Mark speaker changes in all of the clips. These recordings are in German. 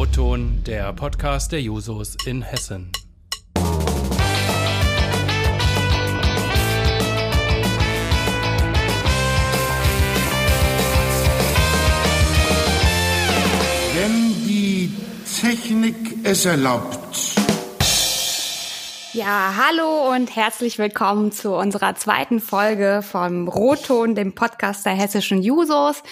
Speaker 1: O-Ton, der Podcast der Jusos in Hessen.
Speaker 2: Wenn die Technik es erlaubt.
Speaker 3: Ja, hallo und herzlich willkommen zu unserer zweiten Folge vom Rotton, dem Podcast der hessischen Jusos.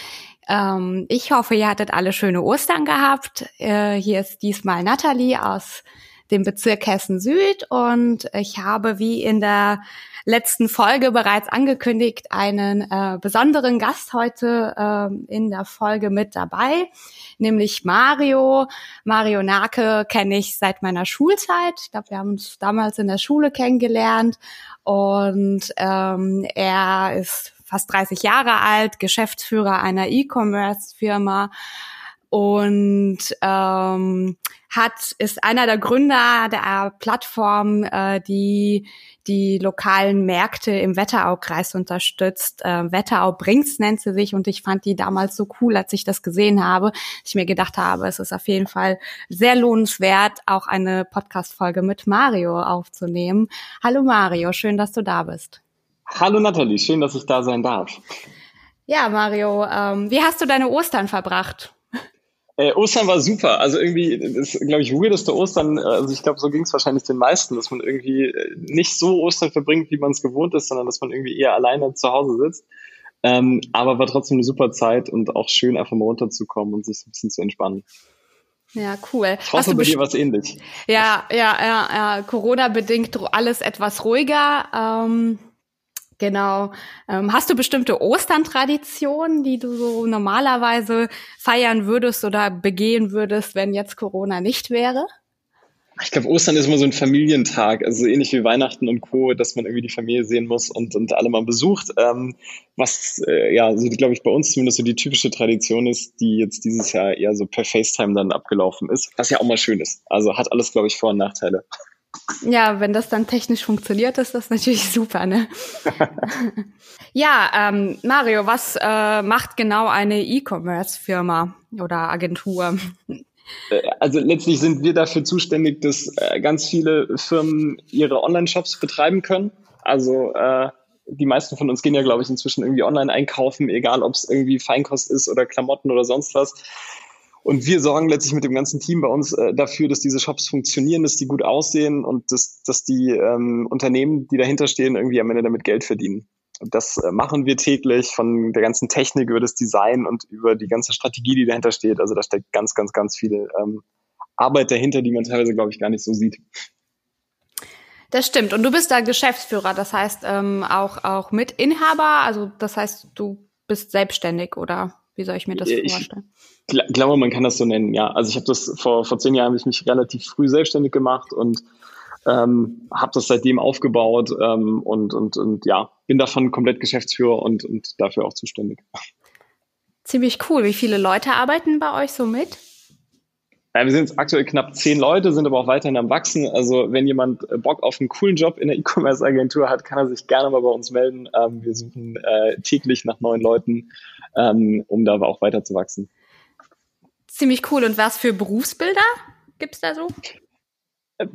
Speaker 3: Ähm, ich hoffe, ihr hattet alle schöne Ostern gehabt. Äh, hier ist diesmal Nathalie aus dem Bezirk Hessen Süd und ich habe wie in der letzten Folge bereits angekündigt einen äh, besonderen Gast heute äh, in der Folge mit dabei, nämlich Mario. Mario Nake kenne ich seit meiner Schulzeit. Ich glaube, wir haben uns damals in der Schule kennengelernt und ähm, er ist fast 30 Jahre alt, Geschäftsführer einer E-Commerce-Firma und ähm, hat ist einer der Gründer der Plattform, äh, die die lokalen Märkte im Wetteraukreis unterstützt. Äh, Wetterau bringt's nennt sie sich und ich fand die damals so cool, als ich das gesehen habe. Ich mir gedacht habe, es ist auf jeden Fall sehr lohnenswert, auch eine Podcast-Folge mit Mario aufzunehmen. Hallo Mario, schön, dass du da bist.
Speaker 4: Hallo Nathalie, schön, dass ich da sein darf.
Speaker 3: Ja, Mario, ähm, wie hast du deine Ostern verbracht?
Speaker 4: Äh, Ostern war super. Also irgendwie, das ist, glaube ich, weirdeste Ostern. Also ich glaube, so ging es wahrscheinlich den meisten, dass man irgendwie äh, nicht so Ostern verbringt, wie man es gewohnt ist, sondern dass man irgendwie eher alleine zu Hause sitzt. Ähm, aber war trotzdem eine super Zeit und auch schön, einfach mal runterzukommen und sich ein bisschen zu entspannen.
Speaker 3: Ja, cool.
Speaker 4: Ich hoffe, bei dir was ähnlich.
Speaker 3: Ja, ja, ja, ja. Corona-bedingt alles etwas ruhiger. Ähm Genau. Ähm, hast du bestimmte Ostern-Traditionen, die du so normalerweise feiern würdest oder begehen würdest, wenn jetzt Corona nicht wäre?
Speaker 4: Ich glaube, Ostern ist immer so ein Familientag, also ähnlich wie Weihnachten und Co., dass man irgendwie die Familie sehen muss und, und alle mal besucht. Ähm, was, äh, ja, so glaube ich, bei uns zumindest so die typische Tradition ist, die jetzt dieses Jahr eher so per FaceTime dann abgelaufen ist, was ja auch mal schön ist. Also hat alles, glaube ich, Vor- und Nachteile.
Speaker 3: Ja, wenn das dann technisch funktioniert, ist das natürlich super, ne? ja, ähm, Mario, was äh, macht genau eine E-Commerce-Firma oder Agentur?
Speaker 4: Äh, also letztlich sind wir dafür zuständig, dass äh, ganz viele Firmen ihre Online-Shops betreiben können. Also äh, die meisten von uns gehen ja, glaube ich, inzwischen irgendwie online einkaufen, egal ob es irgendwie Feinkost ist oder Klamotten oder sonst was. Und wir sorgen letztlich mit dem ganzen Team bei uns äh, dafür, dass diese Shops funktionieren, dass die gut aussehen und dass, dass die ähm, Unternehmen, die dahinter stehen, irgendwie am Ende damit Geld verdienen. Und das äh, machen wir täglich von der ganzen Technik über das Design und über die ganze Strategie, die dahinter steht. Also da steckt ganz, ganz, ganz viel ähm, Arbeit dahinter, die man teilweise, glaube ich, gar nicht so sieht.
Speaker 3: Das stimmt. Und du bist da Geschäftsführer, das heißt ähm, auch, auch Mitinhaber. Also das heißt, du bist selbstständig oder wie soll ich mir das ich vorstellen?
Speaker 4: Ich glaube, man kann das so nennen, ja. Also ich habe das vor, vor zehn Jahren habe ich mich relativ früh selbstständig gemacht und ähm, habe das seitdem aufgebaut ähm, und, und, und ja, bin davon komplett Geschäftsführer und, und dafür auch zuständig.
Speaker 3: Ziemlich cool. Wie viele Leute arbeiten bei euch so mit?
Speaker 4: Ja, wir sind aktuell knapp zehn Leute, sind aber auch weiterhin am Wachsen. Also wenn jemand äh, Bock auf einen coolen Job in der E-Commerce-Agentur hat, kann er sich gerne mal bei uns melden. Ähm, wir suchen äh, täglich nach neuen Leuten, ähm, um da auch weiter zu wachsen.
Speaker 3: Ziemlich cool. Und was für Berufsbilder gibt's da so?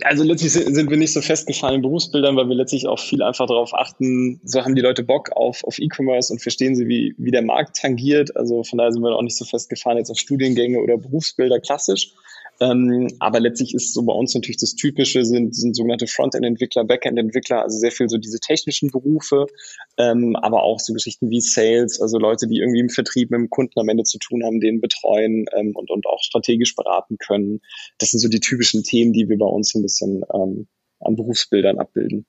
Speaker 4: Also letztlich sind wir nicht so festgefahren in Berufsbildern, weil wir letztlich auch viel einfach darauf achten, so haben die Leute Bock auf, auf E-Commerce und verstehen sie, wie, wie der Markt tangiert. Also von daher sind wir auch nicht so festgefahren jetzt auf Studiengänge oder Berufsbilder klassisch, ähm, aber letztlich ist so bei uns natürlich das Typische sind, sind sogenannte Frontend-Entwickler, Backend-Entwickler, also sehr viel so diese technischen Berufe, ähm, aber auch so Geschichten wie Sales, also Leute, die irgendwie im Vertrieb mit dem Kunden am Ende zu tun haben, den betreuen ähm, und, und auch strategisch beraten können. Das sind so die typischen Themen, die wir bei uns ein bisschen ähm, an Berufsbildern abbilden.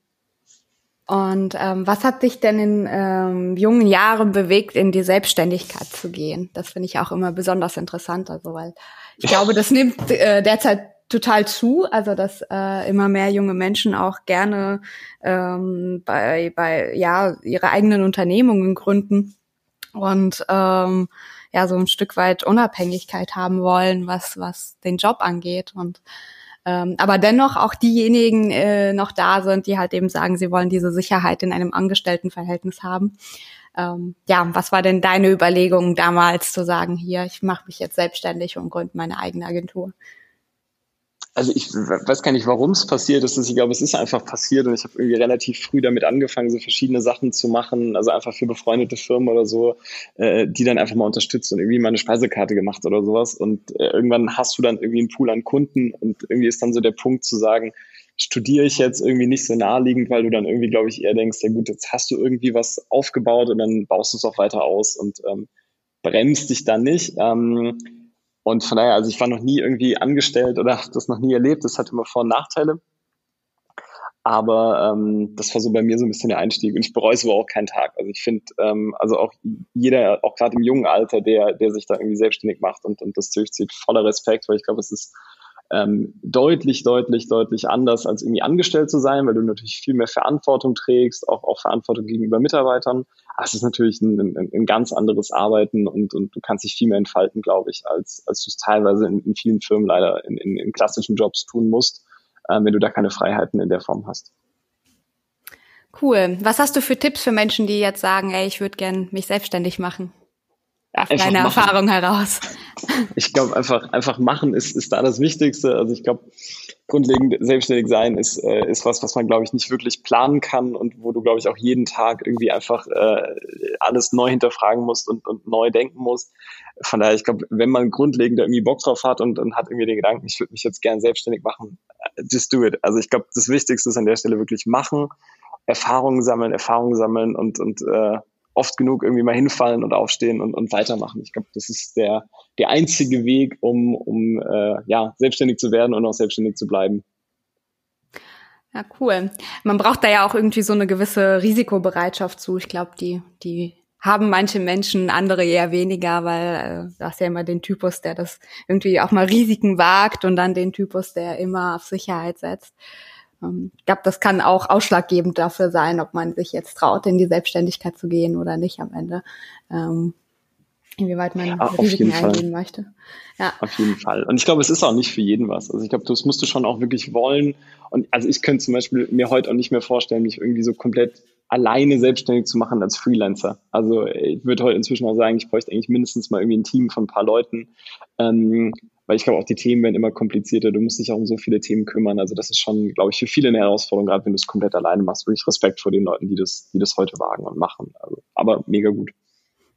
Speaker 3: Und ähm, was hat dich denn in ähm, jungen Jahren bewegt, in die Selbstständigkeit zu gehen? Das finde ich auch immer besonders interessant, also weil ich glaube, das nimmt äh, derzeit total zu, also dass äh, immer mehr junge Menschen auch gerne ähm, bei, bei ja ihre eigenen Unternehmungen gründen und ähm, ja so ein Stück weit Unabhängigkeit haben wollen, was was den Job angeht. Und ähm, aber dennoch auch diejenigen äh, noch da sind, die halt eben sagen, sie wollen diese Sicherheit in einem Angestelltenverhältnis haben. ähm, ja, was war denn deine Überlegung damals zu sagen, hier, ich mache mich jetzt selbstständig und gründe meine eigene Agentur?
Speaker 4: Also ich weiß gar nicht, warum es passiert ist. Ich glaube, es ist einfach passiert und ich habe irgendwie relativ früh damit angefangen, so verschiedene Sachen zu machen, also einfach für befreundete Firmen oder so, äh, die dann einfach mal unterstützt und irgendwie mal eine Speisekarte gemacht oder sowas. Und äh, irgendwann hast du dann irgendwie einen Pool an Kunden und irgendwie ist dann so der Punkt zu sagen, studiere ich jetzt irgendwie nicht so naheliegend, weil du dann irgendwie, glaube ich, eher denkst, ja gut, jetzt hast du irgendwie was aufgebaut und dann baust du es auch weiter aus und ähm, bremst dich dann nicht. Ähm, und von daher, also ich war noch nie irgendwie angestellt oder habe das noch nie erlebt. Das hat immer Vor- und Nachteile. Aber ähm, das war so bei mir so ein bisschen der Einstieg. Und ich bereue es aber auch keinen Tag. Also ich finde, ähm, also auch jeder, auch gerade im jungen Alter, der, der sich da irgendwie selbstständig macht und, und das durchzieht, voller Respekt, weil ich glaube, es ist ähm, deutlich, deutlich, deutlich anders, als irgendwie angestellt zu sein, weil du natürlich viel mehr Verantwortung trägst, auch, auch Verantwortung gegenüber Mitarbeitern. Aber es ist natürlich ein, ein, ein ganz anderes Arbeiten und, und du kannst dich viel mehr entfalten, glaube ich, als, als du es teilweise in, in vielen Firmen leider in, in, in klassischen Jobs tun musst, äh, wenn du da keine Freiheiten in der Form hast.
Speaker 3: Cool. Was hast du für Tipps für Menschen, die jetzt sagen, ey, ich würde gern mich selbstständig machen? Deiner machen. Erfahrung heraus.
Speaker 4: Ich glaube, einfach, einfach machen ist, ist da das Wichtigste. Also ich glaube, grundlegend selbstständig sein ist, äh, ist was, was man, glaube ich, nicht wirklich planen kann und wo du, glaube ich, auch jeden Tag irgendwie einfach äh, alles neu hinterfragen musst und, und neu denken musst. Von daher, ich glaube, wenn man grundlegend irgendwie Bock drauf hat und, und hat irgendwie den Gedanken, ich würde mich jetzt gern selbstständig machen, äh, just do it. Also ich glaube, das Wichtigste ist an der Stelle wirklich machen, Erfahrungen sammeln, Erfahrungen sammeln und, und äh, oft genug irgendwie mal hinfallen und aufstehen und, und weitermachen. Ich glaube, das ist der, der einzige Weg, um, um äh, ja, selbstständig zu werden und auch selbstständig zu bleiben.
Speaker 3: Ja, cool. Man braucht da ja auch irgendwie so eine gewisse Risikobereitschaft zu. Ich glaube, die, die haben manche Menschen, andere eher weniger, weil äh, du hast ja immer den Typus, der das irgendwie auch mal Risiken wagt und dann den Typus, der immer auf Sicherheit setzt. Ähm, ich glaube, das kann auch ausschlaggebend dafür sein, ob man sich jetzt traut, in die Selbstständigkeit zu gehen oder nicht am Ende. Ähm, inwieweit man
Speaker 4: Ach, Risiken eingehen möchte. Ja. Auf jeden Fall. Und ich glaube, es ist auch nicht für jeden was. Also ich glaube, das musst du schon auch wirklich wollen. Und also ich könnte zum Beispiel mir heute auch nicht mehr vorstellen, mich irgendwie so komplett alleine selbstständig zu machen als Freelancer. Also ich würde heute inzwischen auch sagen, ich bräuchte eigentlich mindestens mal irgendwie ein Team von ein paar Leuten, ähm, weil ich glaube, auch die Themen werden immer komplizierter. Du musst dich auch um so viele Themen kümmern. Also das ist schon, glaube ich, für viele eine Herausforderung, gerade wenn du es komplett alleine machst. Wirklich Respekt vor den Leuten, die das, die das heute wagen und machen. Also, aber mega gut.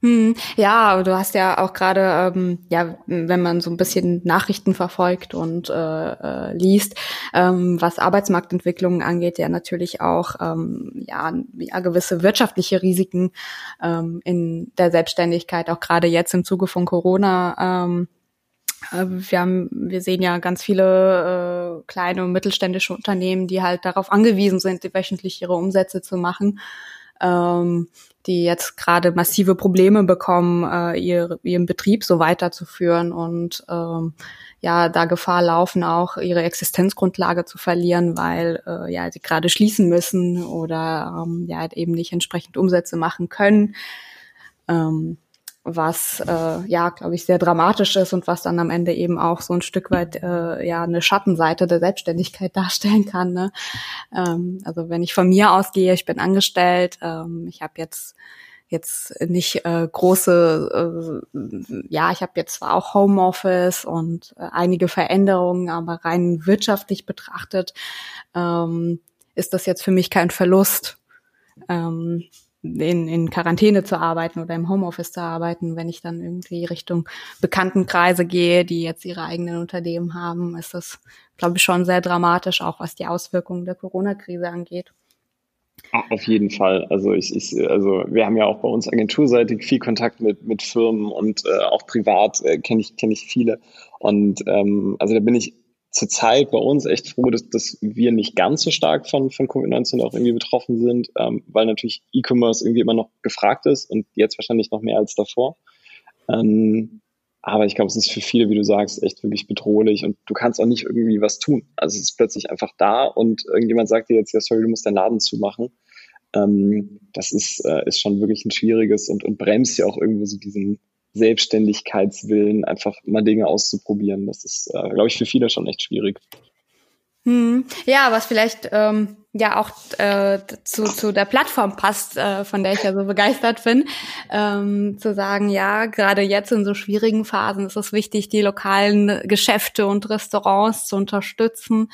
Speaker 3: Hm, ja, du hast ja auch gerade, ähm, ja, wenn man so ein bisschen Nachrichten verfolgt und äh, äh, liest, ähm, was Arbeitsmarktentwicklungen angeht, ja natürlich auch ähm, ja, ja gewisse wirtschaftliche Risiken ähm, in der Selbstständigkeit, auch gerade jetzt im Zuge von Corona. Ähm, äh, wir haben, wir sehen ja ganz viele äh, kleine und mittelständische Unternehmen, die halt darauf angewiesen sind, wöchentlich ihre Umsätze zu machen, ähm, die jetzt gerade massive Probleme bekommen, äh, ihr, ihren Betrieb so weiterzuführen und ähm, ja, da Gefahr laufen, auch ihre Existenzgrundlage zu verlieren, weil äh, ja sie gerade schließen müssen oder ähm, ja eben nicht entsprechend Umsätze machen können. Ähm, was äh, ja, glaube ich, sehr dramatisch ist und was dann am Ende eben auch so ein Stück weit äh, ja eine Schattenseite der Selbstständigkeit darstellen kann. Ne? Ähm, also wenn ich von mir ausgehe, ich bin angestellt, ähm, ich habe jetzt jetzt nicht äh, große, äh, ja, ich habe jetzt zwar auch Homeoffice und äh, einige Veränderungen, aber rein wirtschaftlich betrachtet ähm, ist das jetzt für mich kein Verlust. Ähm, in, in Quarantäne zu arbeiten oder im Homeoffice zu arbeiten. Wenn ich dann irgendwie Richtung Bekanntenkreise gehe, die jetzt ihre eigenen Unternehmen haben, ist das, glaube ich, schon sehr dramatisch, auch was die Auswirkungen der Corona-Krise angeht.
Speaker 4: Auf jeden Fall. Also ich, ich, also wir haben ja auch bei uns agenturseitig viel Kontakt mit, mit Firmen und äh, auch privat äh, kenne ich, kenne ich viele. Und ähm, also da bin ich zurzeit bei uns echt froh, dass, dass wir nicht ganz so stark von, von Covid-19 auch irgendwie betroffen sind, ähm, weil natürlich E-Commerce irgendwie immer noch gefragt ist und jetzt wahrscheinlich noch mehr als davor. Ähm, aber ich glaube, es ist für viele, wie du sagst, echt wirklich bedrohlich und du kannst auch nicht irgendwie was tun. Also es ist plötzlich einfach da und irgendjemand sagt dir jetzt, ja, sorry, du musst deinen Laden zumachen. Ähm, das ist, äh, ist schon wirklich ein schwieriges und, und bremst ja auch irgendwo so diesen, Selbstständigkeitswillen, einfach mal Dinge auszuprobieren. Das ist, äh, glaube ich, für viele schon echt schwierig.
Speaker 3: Hm. Ja, was vielleicht ähm, ja auch äh, zu, zu der Plattform passt, äh, von der ich ja so begeistert bin, ähm, zu sagen, ja, gerade jetzt in so schwierigen Phasen ist es wichtig, die lokalen Geschäfte und Restaurants zu unterstützen.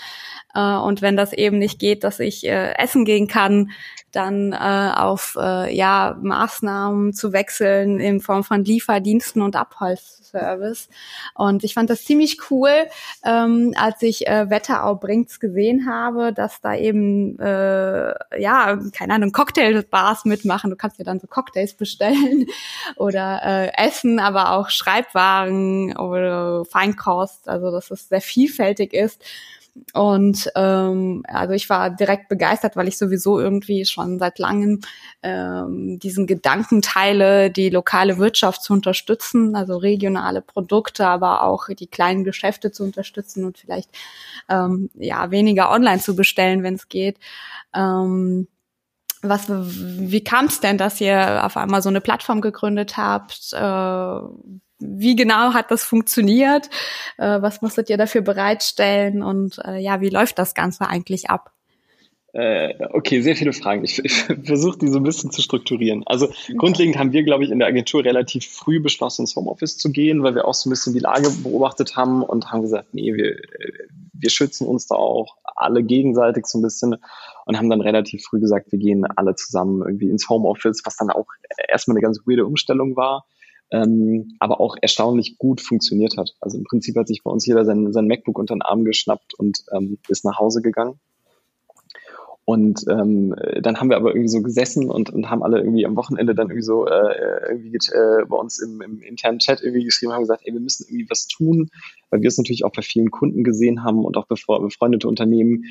Speaker 3: Äh, und wenn das eben nicht geht, dass ich äh, essen gehen kann, dann äh, auf äh, ja Maßnahmen zu wechseln in Form von Lieferdiensten und Abholzservice. Und ich fand das ziemlich cool, ähm, als ich äh, Wetterau bringt's gesehen habe, dass da eben äh, ja keine Ahnung Cocktailbars mitmachen. Du kannst ja dann so Cocktails bestellen oder äh, essen, aber auch Schreibwaren oder Feinkost. Also dass es sehr vielfältig ist. Und ähm, also ich war direkt begeistert, weil ich sowieso irgendwie schon seit langem ähm, diesen Gedanken teile, die lokale Wirtschaft zu unterstützen, also regionale Produkte, aber auch die kleinen Geschäfte zu unterstützen und vielleicht ähm, ja weniger online zu bestellen, wenn es geht. Ähm, was, wie kam es denn, dass ihr auf einmal so eine Plattform gegründet habt? Äh, wie genau hat das funktioniert? Äh, was musstet ihr dafür bereitstellen? Und äh, ja, wie läuft das Ganze eigentlich ab?
Speaker 4: Äh, okay, sehr viele Fragen. Ich, ich versuche die so ein bisschen zu strukturieren. Also okay. grundlegend haben wir, glaube ich, in der Agentur relativ früh beschlossen, ins Homeoffice zu gehen, weil wir auch so ein bisschen die Lage beobachtet haben und haben gesagt, nee, wir, wir schützen uns da auch alle gegenseitig so ein bisschen und haben dann relativ früh gesagt, wir gehen alle zusammen irgendwie ins Homeoffice, was dann auch erstmal eine ganz weirde Umstellung war ähm, aber auch erstaunlich gut funktioniert hat. Also im Prinzip hat sich bei uns jeder sein, sein MacBook unter den Arm geschnappt und ähm, ist nach Hause gegangen. Und ähm, dann haben wir aber irgendwie so gesessen und, und haben alle irgendwie am Wochenende dann irgendwie so äh, irgendwie äh, bei uns im, im internen Chat irgendwie geschrieben haben gesagt, ey, wir müssen irgendwie was tun, weil wir es natürlich auch bei vielen Kunden gesehen haben und auch befreundete Unternehmen,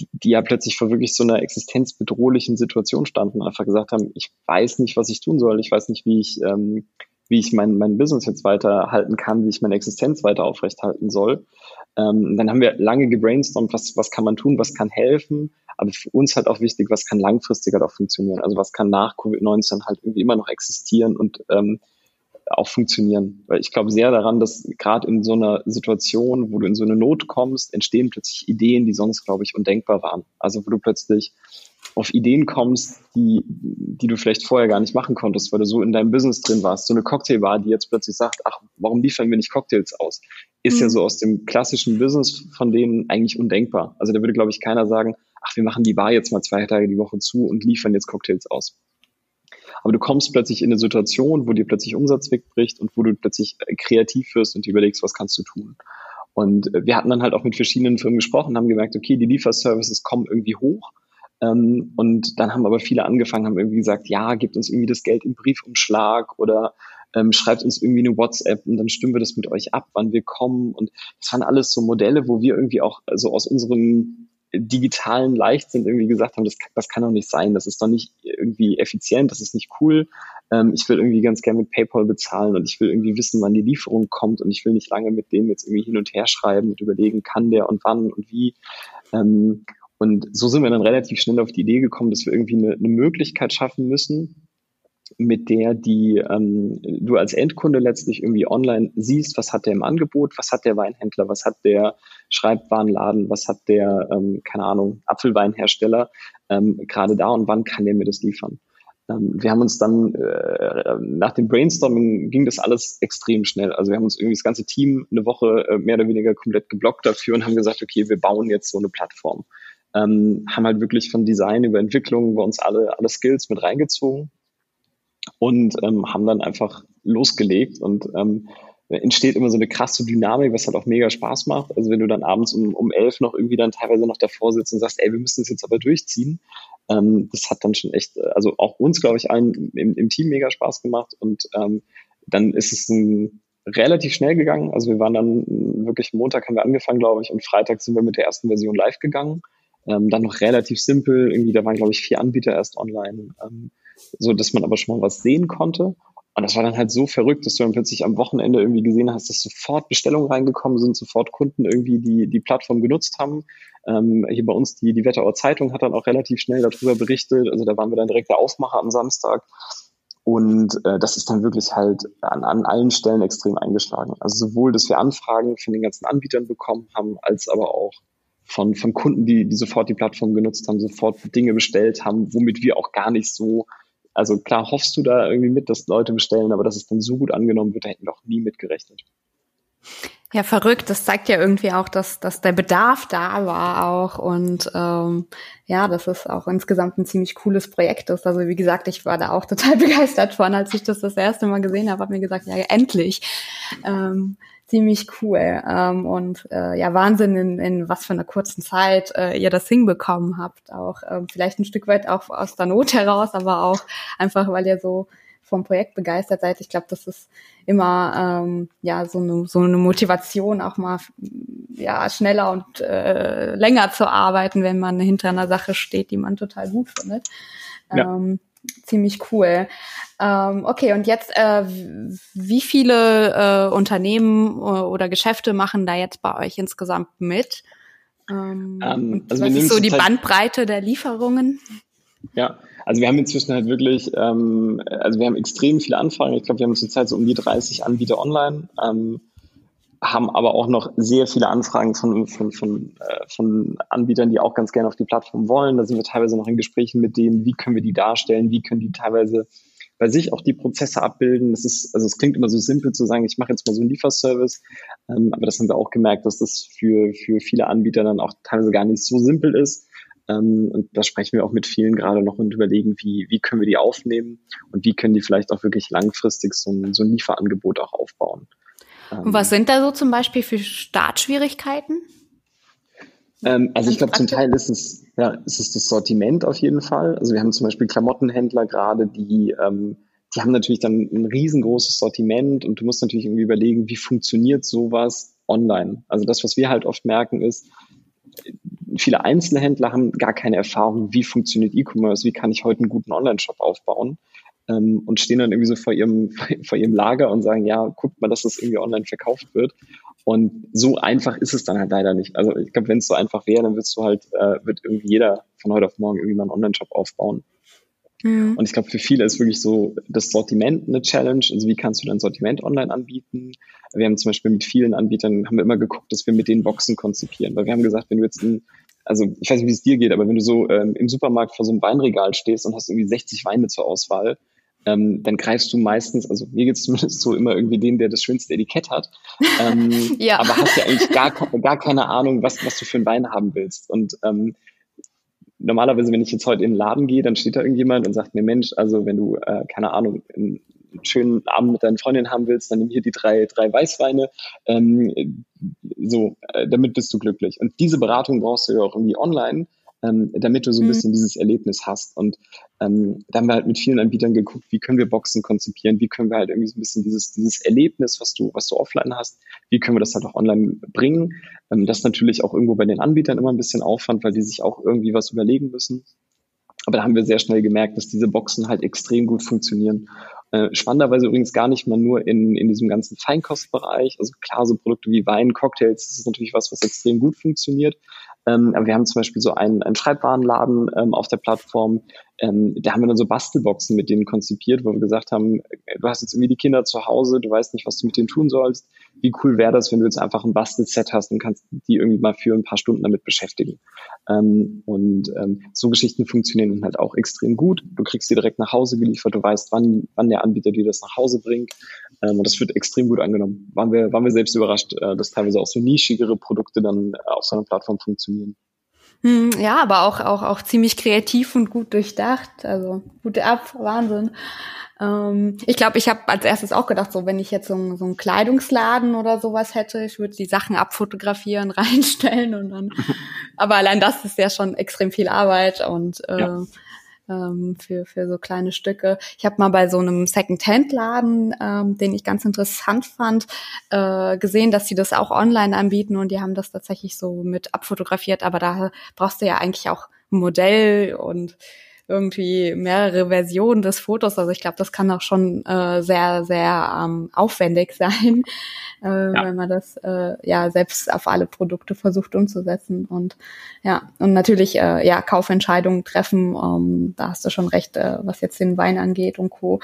Speaker 4: die, die ja plötzlich vor wirklich so einer existenzbedrohlichen Situation standen und einfach gesagt haben, ich weiß nicht, was ich tun soll, ich weiß nicht, wie ich ähm, wie ich mein, mein Business jetzt weiterhalten kann, wie ich meine Existenz weiter aufrechthalten soll. Ähm, dann haben wir lange gebrainstormt, was, was kann man tun, was kann helfen. Aber für uns halt auch wichtig, was kann langfristig halt auch funktionieren. Also was kann nach Covid-19 halt irgendwie immer noch existieren und ähm, auch funktionieren. Weil ich glaube sehr daran, dass gerade in so einer Situation, wo du in so eine Not kommst, entstehen plötzlich Ideen, die sonst, glaube ich, undenkbar waren. Also wo du plötzlich auf Ideen kommst, die, die du vielleicht vorher gar nicht machen konntest, weil du so in deinem Business drin warst. So eine Cocktailbar, die jetzt plötzlich sagt, ach, warum liefern wir nicht Cocktails aus? Ist mhm. ja so aus dem klassischen Business von denen eigentlich undenkbar. Also da würde, glaube ich, keiner sagen, ach, wir machen die Bar jetzt mal zwei Tage die Woche zu und liefern jetzt Cocktails aus. Aber du kommst plötzlich in eine Situation, wo dir plötzlich Umsatz wegbricht und wo du plötzlich äh, kreativ wirst und überlegst, was kannst du tun. Und äh, wir hatten dann halt auch mit verschiedenen Firmen gesprochen, haben gemerkt, okay, die Lieferservices kommen irgendwie hoch ähm, und dann haben aber viele angefangen, haben irgendwie gesagt, ja, gibt uns irgendwie das Geld im Briefumschlag oder ähm, schreibt uns irgendwie eine WhatsApp und dann stimmen wir das mit euch ab, wann wir kommen. Und das waren alles so Modelle, wo wir irgendwie auch so also aus unserem digitalen Leichtsinn irgendwie gesagt haben, das, das kann doch nicht sein, das ist doch nicht irgendwie effizient, das ist nicht cool. Ähm, ich will irgendwie ganz gerne mit PayPal bezahlen und ich will irgendwie wissen, wann die Lieferung kommt und ich will nicht lange mit denen jetzt irgendwie hin und her schreiben und überlegen, kann der und wann und wie. Ähm, und so sind wir dann relativ schnell auf die Idee gekommen, dass wir irgendwie eine, eine Möglichkeit schaffen müssen, mit der die ähm, du als Endkunde letztlich irgendwie online siehst, was hat der im Angebot, was hat der Weinhändler, was hat der Schreibwarenladen, was hat der, ähm, keine Ahnung, Apfelweinhersteller ähm, gerade da und wann kann der mir das liefern. Ähm, wir haben uns dann äh, nach dem Brainstorming ging das alles extrem schnell. Also wir haben uns irgendwie das ganze Team eine Woche äh, mehr oder weniger komplett geblockt dafür und haben gesagt, okay, wir bauen jetzt so eine Plattform ähm, haben halt wirklich von Design über Entwicklung bei uns alle, alle Skills mit reingezogen und ähm, haben dann einfach losgelegt und ähm, entsteht immer so eine krasse Dynamik, was halt auch mega Spaß macht. Also wenn du dann abends um, um elf noch irgendwie dann teilweise noch davor sitzt und sagst, ey, wir müssen das jetzt aber durchziehen, ähm, das hat dann schon echt, also auch uns, glaube ich, allen im, im Team mega Spaß gemacht und ähm, dann ist es ein, relativ schnell gegangen. Also wir waren dann wirklich Montag haben wir angefangen, glaube ich, und Freitag sind wir mit der ersten Version live gegangen. Ähm, dann noch relativ simpel, irgendwie, da waren, glaube ich, vier Anbieter erst online, ähm, so dass man aber schon mal was sehen konnte. Und das war dann halt so verrückt, dass du dann plötzlich am Wochenende irgendwie gesehen hast, dass sofort Bestellungen reingekommen sind, sofort Kunden irgendwie die, die Plattform genutzt haben. Ähm, hier bei uns die, die Wetterauer Zeitung hat dann auch relativ schnell darüber berichtet. Also da waren wir dann direkt der Aufmacher am Samstag. Und äh, das ist dann wirklich halt an, an allen Stellen extrem eingeschlagen. Also sowohl, dass wir Anfragen von den ganzen Anbietern bekommen haben, als aber auch von, von Kunden, die, die sofort die Plattform genutzt haben, sofort Dinge bestellt haben, womit wir auch gar nicht so, also klar hoffst du da irgendwie mit, dass Leute bestellen, aber dass es dann so gut angenommen wird, da hätten wir auch nie mitgerechnet.
Speaker 3: Ja, verrückt. Das zeigt ja irgendwie auch, dass, dass der Bedarf da war auch und ähm, ja, dass es auch insgesamt ein ziemlich cooles Projekt ist. Also wie gesagt, ich war da auch total begeistert von, als ich das das erste Mal gesehen habe, habe mir gesagt, ja endlich. Ähm, ziemlich cool ähm, und äh, ja Wahnsinn in, in was für einer kurzen Zeit äh, ihr das hinbekommen habt auch ähm, vielleicht ein Stück weit auch aus der Not heraus aber auch einfach weil ihr so vom Projekt begeistert seid. Ich glaube, das ist immer ähm, ja so eine, so eine Motivation, auch mal ja schneller und äh, länger zu arbeiten, wenn man hinter einer Sache steht, die man total gut findet. Ja. Ähm, ziemlich cool. Ähm, okay, und jetzt, äh, wie viele äh, Unternehmen äh, oder Geschäfte machen da jetzt bei euch insgesamt mit? Ähm, um, also was ist so die Bandbreite der Lieferungen?
Speaker 4: Ja, also wir haben inzwischen halt wirklich, ähm, also wir haben extrem viele Anfragen. Ich glaube, wir haben zurzeit so um die 30 Anbieter online, ähm, haben aber auch noch sehr viele Anfragen von, von, von, äh, von Anbietern, die auch ganz gerne auf die Plattform wollen. Da sind wir teilweise noch in Gesprächen mit denen, wie können wir die darstellen, wie können die teilweise bei sich auch die Prozesse abbilden. Das ist, also es klingt immer so simpel zu sagen, ich mache jetzt mal so einen Lieferservice, ähm, aber das haben wir auch gemerkt, dass das für, für viele Anbieter dann auch teilweise gar nicht so simpel ist. Ähm, und da sprechen wir auch mit vielen gerade noch und überlegen, wie, wie können wir die aufnehmen und wie können die vielleicht auch wirklich langfristig so ein, so ein Lieferangebot auch aufbauen.
Speaker 3: Und was sind da so zum Beispiel für Startschwierigkeiten?
Speaker 4: Ähm, also ich glaube, zum Teil ist es, ja, ist es das Sortiment auf jeden Fall. Also wir haben zum Beispiel Klamottenhändler gerade, die, ähm, die haben natürlich dann ein riesengroßes Sortiment und du musst natürlich irgendwie überlegen, wie funktioniert sowas online. Also das, was wir halt oft merken, ist, viele Einzelhändler haben gar keine Erfahrung, wie funktioniert E-Commerce, wie kann ich heute einen guten Online-Shop aufbauen ähm, und stehen dann irgendwie so vor ihrem, vor ihrem Lager und sagen, ja, guckt mal, dass das irgendwie online verkauft wird. Und so einfach ist es dann halt leider nicht. Also ich glaube, wenn es so einfach wäre, dann würdest du halt, äh, wird irgendwie jeder von heute auf morgen irgendwie mal einen Online-Shop aufbauen. Mhm. Und ich glaube, für viele ist wirklich so das Sortiment eine Challenge. Also wie kannst du dein Sortiment online anbieten? Wir haben zum Beispiel mit vielen Anbietern, haben wir immer geguckt, dass wir mit den Boxen konzipieren. Weil wir haben gesagt, wenn du jetzt ein, also ich weiß nicht, wie es dir geht, aber wenn du so ähm, im Supermarkt vor so einem Weinregal stehst und hast irgendwie 60 Weine zur Auswahl, ähm, dann greifst du meistens, also mir geht es zumindest so immer irgendwie den, der das schönste Etikett hat, ähm, ja. aber hast ja eigentlich gar, gar keine Ahnung, was, was du für einen Wein haben willst. Und ähm, normalerweise, wenn ich jetzt heute in den Laden gehe, dann steht da irgendjemand und sagt mir, Mensch, also wenn du, äh, keine Ahnung, einen schönen Abend mit deinen Freundinnen haben willst, dann nimm hier die drei, drei Weißweine. Ähm, so, äh, damit bist du glücklich. Und diese Beratung brauchst du ja auch irgendwie online, ähm, damit du so ein mhm. bisschen dieses Erlebnis hast. Und ähm, da haben wir halt mit vielen Anbietern geguckt, wie können wir Boxen konzipieren, wie können wir halt irgendwie so ein bisschen dieses, dieses Erlebnis, was du, was du offline hast, wie können wir das halt auch online bringen. Ähm, das natürlich auch irgendwo bei den Anbietern immer ein bisschen Aufwand, weil die sich auch irgendwie was überlegen müssen. Aber da haben wir sehr schnell gemerkt, dass diese Boxen halt extrem gut funktionieren. Äh, spannenderweise übrigens gar nicht mal nur in, in diesem ganzen Feinkostbereich. Also klar, so Produkte wie Wein, Cocktails, das ist natürlich was, was extrem gut funktioniert. Ähm, wir haben zum Beispiel so einen, einen Schreibwarenladen ähm, auf der Plattform, ähm, da haben wir dann so Bastelboxen mit denen konzipiert, wo wir gesagt haben, äh, du hast jetzt irgendwie die Kinder zu Hause, du weißt nicht, was du mit denen tun sollst. Wie cool wäre das, wenn du jetzt einfach ein Bastelset hast und kannst die irgendwie mal für ein paar Stunden damit beschäftigen. Ähm, und ähm, so Geschichten funktionieren dann halt auch extrem gut. Du kriegst die direkt nach Hause geliefert, du weißt, wann, wann der Anbieter dir das nach Hause bringt. Ähm, und das wird extrem gut angenommen. Waren wir, waren wir selbst überrascht, äh, dass teilweise auch so nischigere Produkte dann äh, auf so einer Plattform funktionieren.
Speaker 3: Hm, ja, aber auch, auch, auch ziemlich kreativ und gut durchdacht. Also gute Ab, Wahnsinn. Ähm, ich glaube, ich habe als erstes auch gedacht, so wenn ich jetzt so, so einen Kleidungsladen oder sowas hätte, ich würde die Sachen abfotografieren, reinstellen und dann. aber allein das ist ja schon extrem viel Arbeit und äh, ja ähm, für, für so kleine Stücke. Ich habe mal bei so einem Second-Hand-Laden, ähm, den ich ganz interessant fand, äh, gesehen, dass sie das auch online anbieten und die haben das tatsächlich so mit abfotografiert, aber da brauchst du ja eigentlich auch ein Modell und irgendwie mehrere Versionen des Fotos. Also ich glaube, das kann auch schon äh, sehr, sehr ähm, aufwendig sein, äh, ja. wenn man das äh, ja selbst auf alle Produkte versucht umzusetzen. Und ja, und natürlich äh, ja Kaufentscheidungen treffen. Ähm, da hast du schon recht, äh, was jetzt den Wein angeht und Co.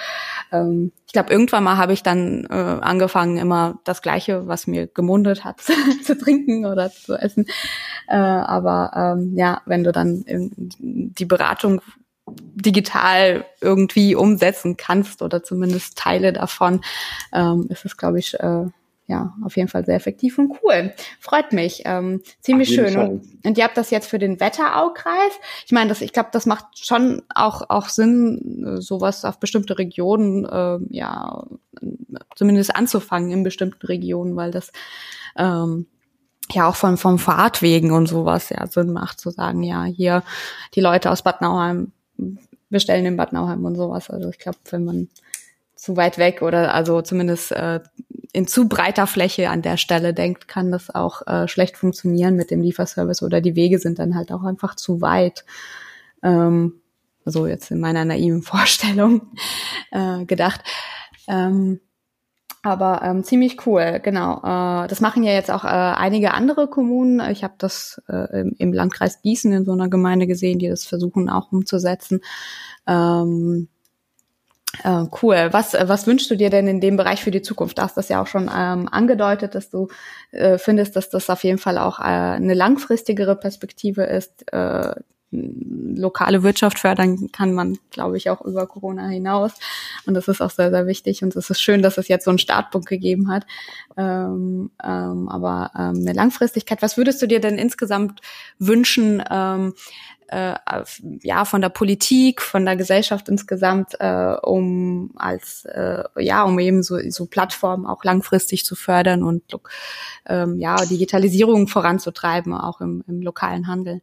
Speaker 3: Ähm, ich glaube, irgendwann mal habe ich dann äh, angefangen, immer das Gleiche, was mir gemundet hat, zu trinken oder zu essen. Äh, aber ähm, ja, wenn du dann die Beratung digital irgendwie umsetzen kannst oder zumindest Teile davon, ähm, ist es, glaube ich, äh, ja, auf jeden Fall sehr effektiv und cool. Freut mich. Ähm, ziemlich schön. Und, und, ihr habt das jetzt für den Wetteraukreis. Ich meine, das, ich glaube, das macht schon auch, auch Sinn, sowas auf bestimmte Regionen, äh, ja, zumindest anzufangen in bestimmten Regionen, weil das ähm, ja auch von, vom Fahrtwegen und sowas ja Sinn macht, zu sagen, ja, hier die Leute aus Bad Nauheim bestellen in Bad Nauheim und sowas. Also ich glaube, wenn man zu weit weg oder also zumindest äh, in zu breiter Fläche an der Stelle denkt, kann das auch äh, schlecht funktionieren mit dem Lieferservice oder die Wege sind dann halt auch einfach zu weit. Ähm, so jetzt in meiner naiven Vorstellung äh, gedacht. Ähm, aber ähm, ziemlich cool, genau. Äh, das machen ja jetzt auch äh, einige andere Kommunen. Ich habe das äh, im, im, Landkreis Gießen in so einer Gemeinde gesehen, die das versuchen auch umzusetzen. Ähm, äh, cool. Was, was wünschst du dir denn in dem Bereich für die Zukunft? Du hast das ja auch schon ähm, angedeutet, dass du äh, findest, dass das auf jeden Fall auch äh, eine langfristigere Perspektive ist. Äh, lokale Wirtschaft fördern kann man, glaube ich, auch über Corona hinaus. Und das ist auch sehr, sehr wichtig. Und es ist schön, dass es jetzt so einen Startpunkt gegeben hat. Ähm, ähm, aber ähm, eine Langfristigkeit, was würdest du dir denn insgesamt wünschen, ähm, äh, ja von der Politik, von der Gesellschaft insgesamt, äh, um als äh, ja um eben so, so Plattformen auch langfristig zu fördern und ähm, ja Digitalisierung voranzutreiben, auch im, im lokalen Handel.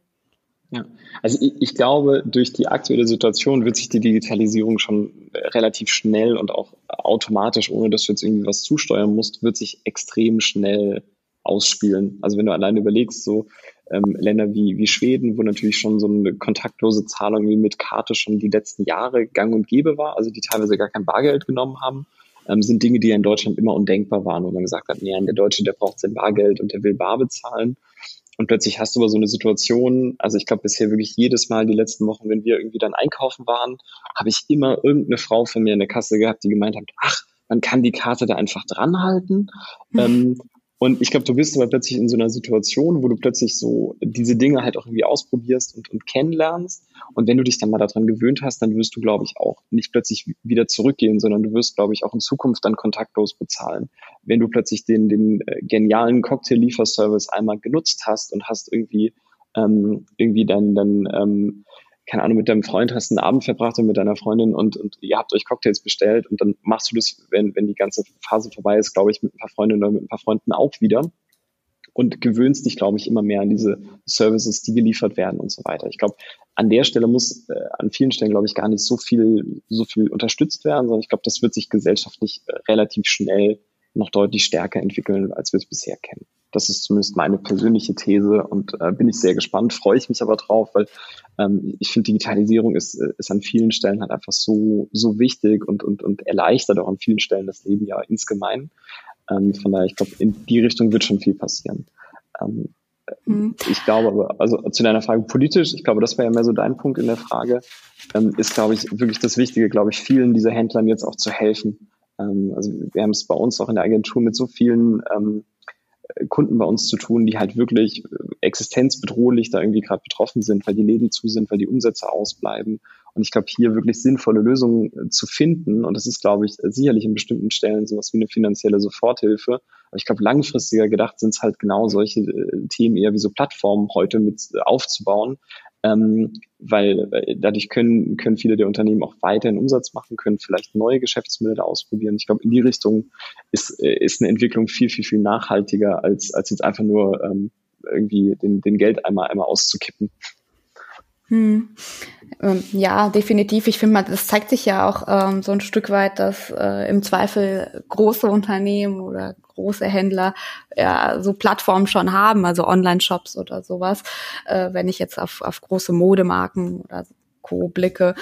Speaker 4: Ja, also ich, ich, glaube, durch die aktuelle Situation wird sich die Digitalisierung schon relativ schnell und auch automatisch, ohne dass du jetzt irgendwie was zusteuern musst, wird sich extrem schnell ausspielen. Also wenn du alleine überlegst, so ähm, Länder wie, wie Schweden, wo natürlich schon so eine kontaktlose Zahlung wie mit Karte schon die letzten Jahre gang und gäbe war, also die teilweise gar kein Bargeld genommen haben, ähm, sind Dinge, die ja in Deutschland immer undenkbar waren, wo man gesagt hat, nee, der Deutsche, der braucht sein Bargeld und der will bar bezahlen. Und plötzlich hast du aber so eine Situation, also ich glaube bisher wirklich jedes Mal die letzten Wochen, wenn wir irgendwie dann einkaufen waren, habe ich immer irgendeine Frau von mir in der Kasse gehabt, die gemeint hat, ach, man kann die Karte da einfach dranhalten. Ähm, und ich glaube, du bist aber plötzlich in so einer Situation, wo du plötzlich so diese Dinge halt auch irgendwie ausprobierst und, und kennenlernst. Und wenn du dich dann mal daran gewöhnt hast, dann wirst du, glaube ich, auch nicht plötzlich wieder zurückgehen, sondern du wirst, glaube ich, auch in Zukunft dann kontaktlos bezahlen. Wenn du plötzlich den, den äh, genialen Cocktail-Lieferservice einmal genutzt hast und hast irgendwie ähm, irgendwie dann, dann ähm, keine Ahnung, mit deinem Freund hast einen Abend verbracht und mit deiner Freundin und, und ihr habt euch Cocktails bestellt und dann machst du das, wenn, wenn die ganze Phase vorbei ist, glaube ich, mit ein paar Freundinnen oder mit ein paar Freunden auch wieder und gewöhnst dich, glaube ich, immer mehr an diese Services, die geliefert werden und so weiter. Ich glaube, an der Stelle muss äh, an vielen Stellen, glaube ich, gar nicht so viel, so viel unterstützt werden, sondern ich glaube, das wird sich gesellschaftlich äh, relativ schnell noch deutlich stärker entwickeln, als wir es bisher kennen. Das ist zumindest meine persönliche These und äh, bin ich sehr gespannt, freue ich mich aber drauf, weil ähm, ich finde, Digitalisierung ist, äh, ist an vielen Stellen halt einfach so, so wichtig und, und, und erleichtert auch an vielen Stellen das Leben ja insgemein. Ähm, von daher, ich glaube, in die Richtung wird schon viel passieren. Ähm, mhm. Ich glaube aber, also zu deiner Frage politisch, ich glaube, das wäre ja mehr so dein Punkt in der Frage, ähm, ist, glaube ich, wirklich das Wichtige, glaube ich, vielen dieser Händlern jetzt auch zu helfen. Ähm, also wir haben es bei uns auch in der Agentur mit so vielen ähm, Kunden bei uns zu tun, die halt wirklich äh, existenzbedrohlich da irgendwie gerade betroffen sind, weil die Läden zu sind, weil die Umsätze ausbleiben. Und ich glaube, hier wirklich sinnvolle Lösungen äh, zu finden, und das ist, glaube ich, sicherlich in bestimmten Stellen sowas wie eine finanzielle Soforthilfe. Aber ich glaube, langfristiger gedacht sind es halt genau solche äh, Themen eher wie so Plattformen heute mit aufzubauen, ähm, weil dadurch können, können viele der Unternehmen auch weiterhin Umsatz machen, können vielleicht neue Geschäftsmodelle ausprobieren. Ich glaube, in die Richtung ist, äh, ist eine Entwicklung viel, viel, viel nachhaltiger, als, als jetzt einfach nur ähm, irgendwie den, den Geld einmal, einmal auszukippen.
Speaker 3: Hm. Ähm, ja, definitiv. Ich finde, das zeigt sich ja auch ähm, so ein Stück weit, dass äh, im Zweifel große Unternehmen oder große Händler ja so Plattformen schon haben, also Online-Shops oder sowas. Äh, wenn ich jetzt auf, auf große Modemarken oder Co. blicke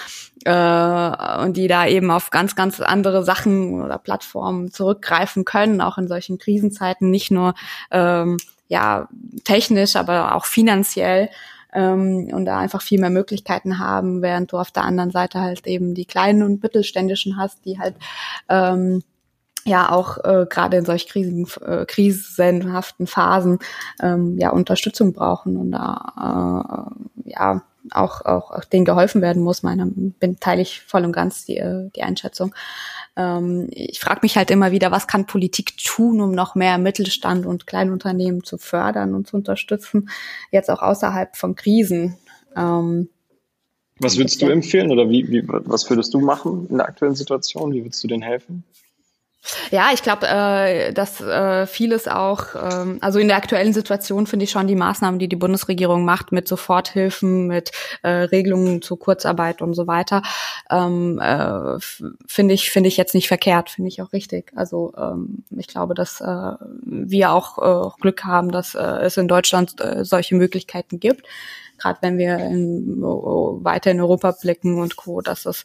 Speaker 3: äh, und die da eben auf ganz, ganz andere Sachen oder Plattformen zurückgreifen können, auch in solchen Krisenzeiten, nicht nur ähm, ja technisch, aber auch finanziell ähm, und da einfach viel mehr Möglichkeiten haben, während du auf der anderen Seite halt eben die kleinen und mittelständischen hast, die halt ähm, ja auch äh, gerade in solch krisen, äh, krisenhaften Phasen ähm, ja Unterstützung brauchen und da äh, ja auch, auch, auch denen geholfen werden muss. Meiner bin teile ich voll und ganz die, äh, die Einschätzung. Ähm, ich frage mich halt immer wieder, was kann Politik tun, um noch mehr Mittelstand und Kleinunternehmen zu fördern und zu unterstützen, jetzt auch außerhalb von Krisen. Ähm,
Speaker 4: was würdest du empfehlen oder wie, wie, was würdest du machen in der aktuellen Situation? Wie würdest du denen helfen?
Speaker 3: Ja, ich glaube, äh, dass äh, vieles auch, ähm, also in der aktuellen Situation finde ich schon die Maßnahmen, die die Bundesregierung macht mit Soforthilfen, mit äh, Regelungen zur Kurzarbeit und so weiter, ähm, äh, finde ich finde ich jetzt nicht verkehrt, finde ich auch richtig. Also ähm, ich glaube, dass äh, wir auch äh, Glück haben, dass äh, es in Deutschland äh, solche Möglichkeiten gibt gerade wenn wir in, weiter in Europa blicken und Co., dass es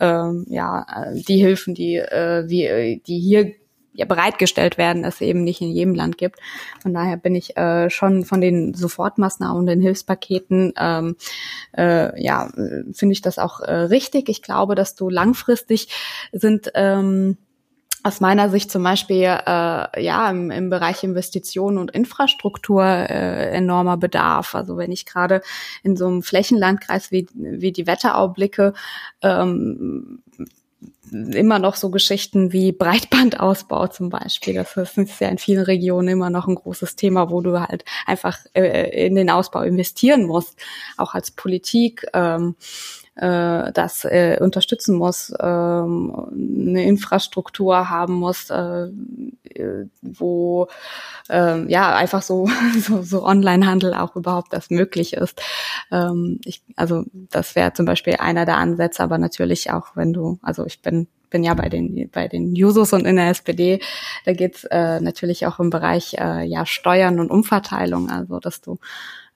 Speaker 3: ähm, ja die Hilfen, die äh, wie, die hier ja, bereitgestellt werden, es eben nicht in jedem Land gibt. Von daher bin ich äh, schon von den Sofortmaßnahmen und den Hilfspaketen, ähm, äh, ja, finde ich das auch äh, richtig. Ich glaube, dass du langfristig sind ähm, aus meiner Sicht zum Beispiel äh, ja im, im Bereich Investitionen und Infrastruktur äh, enormer Bedarf. Also wenn ich gerade in so einem Flächenlandkreis wie, wie die Wetterau blicke, ähm, immer noch so Geschichten wie Breitbandausbau zum Beispiel. Das ist ja in vielen Regionen immer noch ein großes Thema, wo du halt einfach äh, in den Ausbau investieren musst, auch als Politik. Ähm, äh, das äh, unterstützen muss, ähm, eine Infrastruktur haben muss, äh, wo äh, ja einfach so, so, so Online-Handel auch überhaupt das möglich ist. Ähm, ich, also das wäre zum Beispiel einer der Ansätze, aber natürlich auch, wenn du, also ich bin bin ja bei den bei den Jusos und in der SPD, da geht's äh, natürlich auch im Bereich äh, ja Steuern und Umverteilung, also dass du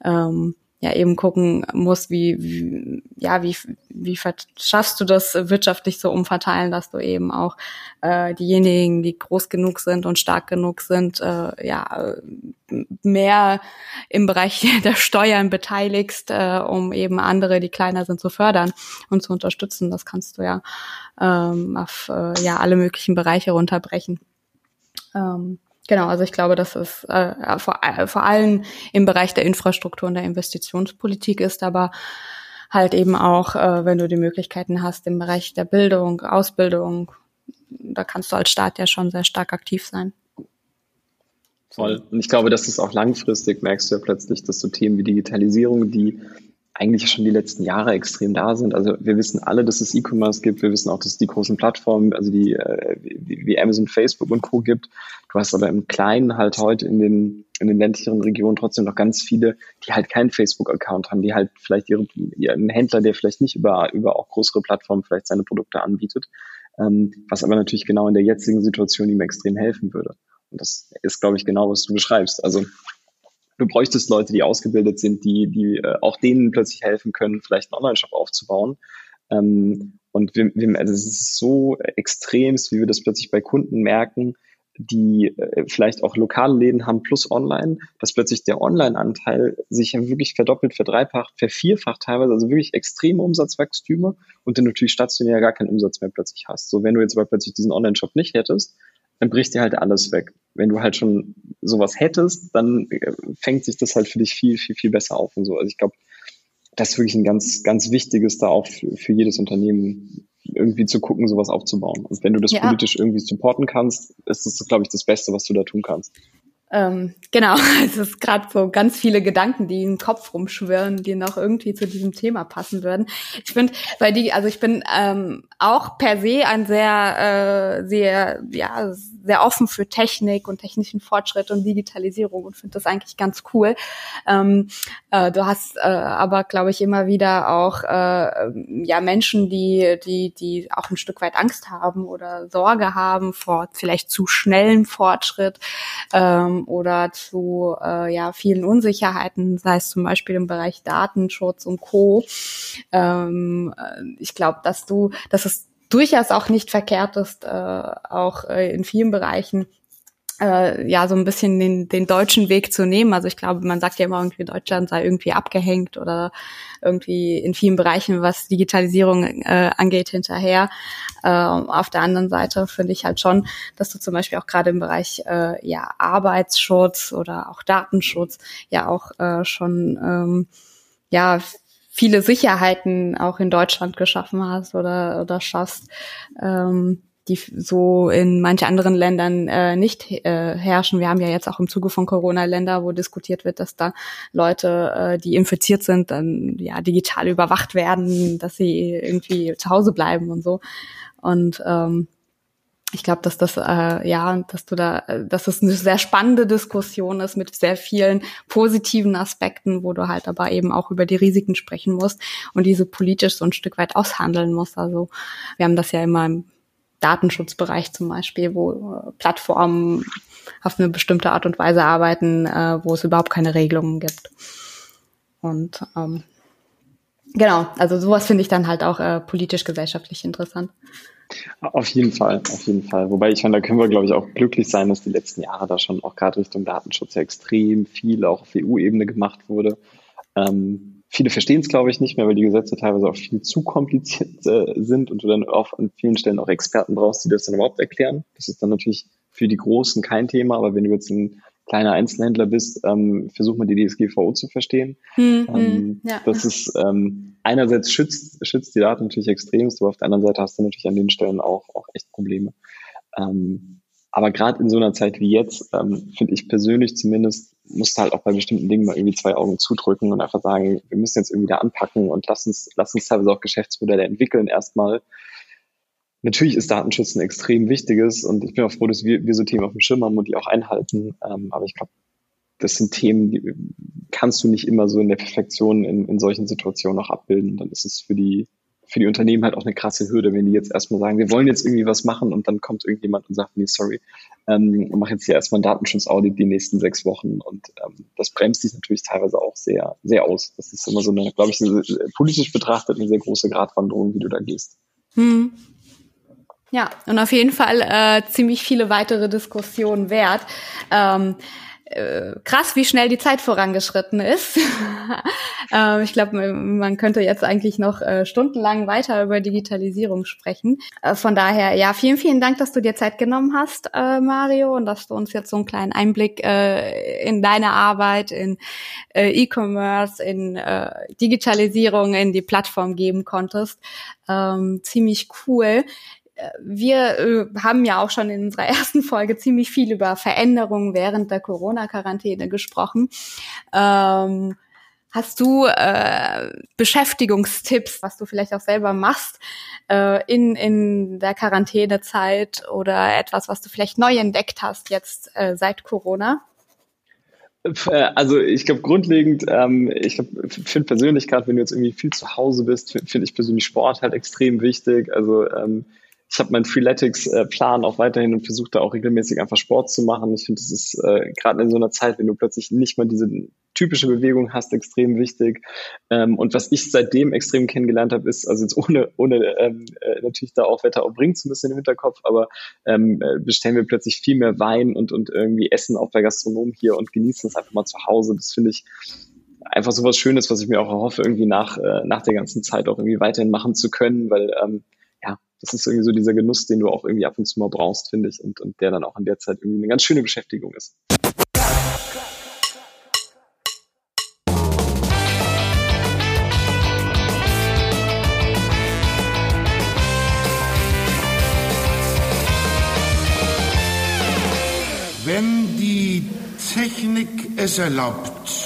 Speaker 3: ähm, ja eben gucken muss, wie, wie ja, wie, wie schaffst du das wirtschaftlich so umverteilen, dass du eben auch äh, diejenigen, die groß genug sind und stark genug sind, äh, ja, mehr im Bereich der Steuern beteiligst, äh, um eben andere, die kleiner sind, zu fördern und zu unterstützen. Das kannst du ja ähm, auf äh, ja alle möglichen Bereiche runterbrechen. Ähm, Genau, also ich glaube, dass es äh, vor, äh, vor allem im Bereich der Infrastruktur und der Investitionspolitik ist, aber halt eben auch, äh, wenn du die Möglichkeiten hast im Bereich der Bildung, Ausbildung, da kannst du als Staat ja schon sehr stark aktiv sein.
Speaker 4: Voll. Und ich glaube, dass es auch langfristig merkst du ja plötzlich, dass so Themen wie Digitalisierung, die eigentlich schon die letzten Jahre extrem da sind. Also wir wissen alle, dass es E-Commerce gibt. Wir wissen auch, dass es die großen Plattformen, also die äh, wie, Amazon, Facebook und Co. gibt. Du hast aber im Kleinen halt heute in den in den ländlicheren Regionen trotzdem noch ganz viele, die halt keinen Facebook-Account haben, die halt vielleicht ihre, ihren Händler, der vielleicht nicht über, über auch größere Plattformen vielleicht seine Produkte anbietet, ähm, was aber natürlich genau in der jetzigen Situation ihm extrem helfen würde. Und das ist, glaube ich, genau, was du beschreibst. Also du bräuchtest Leute, die ausgebildet sind, die, die äh, auch denen plötzlich helfen können, vielleicht einen Online-Shop aufzubauen. Ähm, und wir, wir, also es ist so extremst, wie wir das plötzlich bei Kunden merken, die äh, vielleicht auch lokale Läden haben plus online, dass plötzlich der Online-Anteil sich ja wirklich verdoppelt, verdreifacht, vervierfacht teilweise, also wirklich extreme Umsatzwachstüme und du natürlich stationär gar keinen Umsatz mehr plötzlich hast. So, wenn du jetzt aber plötzlich diesen Online-Shop nicht hättest, dann bricht dir halt alles weg. Wenn du halt schon sowas hättest, dann äh, fängt sich das halt für dich viel, viel, viel besser auf und so. Also ich glaube, das ist wirklich ein ganz, ganz wichtiges da auch für, für jedes Unternehmen, irgendwie zu gucken, sowas aufzubauen. Und wenn du das ja. politisch irgendwie supporten kannst, ist das, glaube ich, das Beste, was du da tun kannst.
Speaker 3: Ähm, genau, es ist gerade so ganz viele Gedanken, die im Kopf rumschwirren, die noch irgendwie zu diesem Thema passen würden. Ich finde, weil die, also ich bin ähm, auch per se ein sehr, äh, sehr, ja, sehr offen für Technik und technischen Fortschritt und Digitalisierung und finde das eigentlich ganz cool. Ähm, äh, du hast äh, aber, glaube ich, immer wieder auch äh, ja Menschen, die, die, die auch ein Stück weit Angst haben oder Sorge haben vor vielleicht zu schnellen Fortschritt. Ähm, oder zu äh, ja, vielen Unsicherheiten, sei es zum Beispiel im Bereich Datenschutz und Co. Ähm, äh, ich glaube, dass du, dass es durchaus auch nicht verkehrt ist, äh, auch äh, in vielen Bereichen äh, ja so ein bisschen den, den deutschen Weg zu nehmen. Also ich glaube, man sagt ja immer irgendwie, Deutschland sei irgendwie abgehängt oder irgendwie in vielen Bereichen, was Digitalisierung äh, angeht, hinterher. Äh, auf der anderen Seite finde ich halt schon, dass du zum Beispiel auch gerade im Bereich äh, ja Arbeitsschutz oder auch Datenschutz ja auch äh, schon ähm, ja viele Sicherheiten auch in Deutschland geschaffen hast oder oder schaffst. Ähm, die so in manche anderen Ländern äh, nicht äh, herrschen. Wir haben ja jetzt auch im Zuge von Corona Länder, wo diskutiert wird, dass da Leute, äh, die infiziert sind, dann ja digital überwacht werden, dass sie irgendwie zu Hause bleiben und so. Und ähm, ich glaube, dass das äh, ja, dass du da, dass es eine sehr spannende Diskussion ist mit sehr vielen positiven Aspekten, wo du halt aber eben auch über die Risiken sprechen musst und diese politisch so ein Stück weit aushandeln musst. Also wir haben das ja immer im Datenschutzbereich zum Beispiel, wo äh, Plattformen auf eine bestimmte Art und Weise arbeiten, äh, wo es überhaupt keine Regelungen gibt. Und ähm, genau, also sowas finde ich dann halt auch äh, politisch-gesellschaftlich interessant.
Speaker 4: Auf jeden Fall, auf jeden Fall. Wobei ich meine, da können wir, glaube ich, auch glücklich sein, dass die letzten Jahre da schon auch gerade Richtung Datenschutz ja extrem viel auch auf EU-Ebene gemacht wurde. Ähm, Viele verstehen es, glaube ich, nicht mehr, weil die Gesetze teilweise auch viel zu kompliziert äh, sind und du dann auch an vielen Stellen auch Experten brauchst, die das dann überhaupt erklären. Das ist dann natürlich für die Großen kein Thema, aber wenn du jetzt ein kleiner Einzelhändler bist, ähm, versuch mal die DSGVO zu verstehen. Mhm, ähm, ja. Das ist ähm, einerseits schützt, schützt die Daten natürlich extremst, aber auf der anderen Seite hast du natürlich an den Stellen auch, auch echt Probleme. Ähm, aber gerade in so einer Zeit wie jetzt, ähm, finde ich persönlich zumindest, musst du halt auch bei bestimmten Dingen mal irgendwie zwei Augen zudrücken und einfach sagen, wir müssen jetzt irgendwie da anpacken und lass uns, lass uns teilweise auch Geschäftsmodelle entwickeln erstmal. Natürlich ist Datenschutz ein extrem wichtiges und ich bin auch froh, dass wir, wir so Themen auf dem Schirm haben und die auch einhalten. Ähm, aber ich glaube, das sind Themen, die kannst du nicht immer so in der Perfektion in, in solchen Situationen auch abbilden. Dann ist es für die, für die Unternehmen halt auch eine krasse Hürde, wenn die jetzt erstmal sagen, wir wollen jetzt irgendwie was machen und dann kommt irgendjemand und sagt, nee, sorry, ähm, mach jetzt hier erstmal ein Datenschutzaudit die nächsten sechs Wochen und ähm, das bremst sich natürlich teilweise auch sehr, sehr aus. Das ist immer so eine, glaube ich, politisch betrachtet eine sehr große Gratwanderung, wie du da gehst. Hm.
Speaker 3: Ja, und auf jeden Fall äh, ziemlich viele weitere Diskussionen wert. Ähm, äh, krass, wie schnell die Zeit vorangeschritten ist. äh, ich glaube, man könnte jetzt eigentlich noch äh, stundenlang weiter über Digitalisierung sprechen. Äh, von daher, ja, vielen, vielen Dank, dass du dir Zeit genommen hast, äh, Mario, und dass du uns jetzt so einen kleinen Einblick äh, in deine Arbeit, in E-Commerce, in Digitalisierung, in die Plattform geben konntest. Ähm, ziemlich cool wir äh, haben ja auch schon in unserer ersten Folge ziemlich viel über Veränderungen während der Corona-Quarantäne gesprochen. Ähm, hast du äh, Beschäftigungstipps, was du vielleicht auch selber machst äh, in, in der Quarantänezeit oder etwas, was du vielleicht neu entdeckt hast jetzt äh, seit Corona?
Speaker 4: Äh, also ich glaube grundlegend, ähm, ich finde persönlich gerade, wenn du jetzt irgendwie viel zu Hause bist, finde ich persönlich Sport halt extrem wichtig. Also ähm, ich habe meinen Freeletics-Plan auch weiterhin und versuche da auch regelmäßig einfach Sport zu machen. Ich finde, das ist äh, gerade in so einer Zeit, wenn du plötzlich nicht mal diese typische Bewegung hast, extrem wichtig. Ähm, und was ich seitdem extrem kennengelernt habe, ist, also jetzt ohne, ohne ähm, äh, natürlich da auch Wetter auch bringen zu müssen im Hinterkopf, aber ähm, äh, bestellen wir plötzlich viel mehr Wein und, und irgendwie Essen auch bei Gastronomen hier und genießen es einfach mal zu Hause. Das finde ich einfach so was Schönes, was ich mir auch erhoffe, irgendwie nach, äh, nach der ganzen Zeit auch irgendwie weiterhin machen zu können, weil ähm, das ist irgendwie so dieser Genuss, den du auch irgendwie ab und zu mal brauchst, finde ich, und, und der dann auch in der Zeit irgendwie eine ganz schöne Beschäftigung ist.
Speaker 2: Wenn die Technik es erlaubt,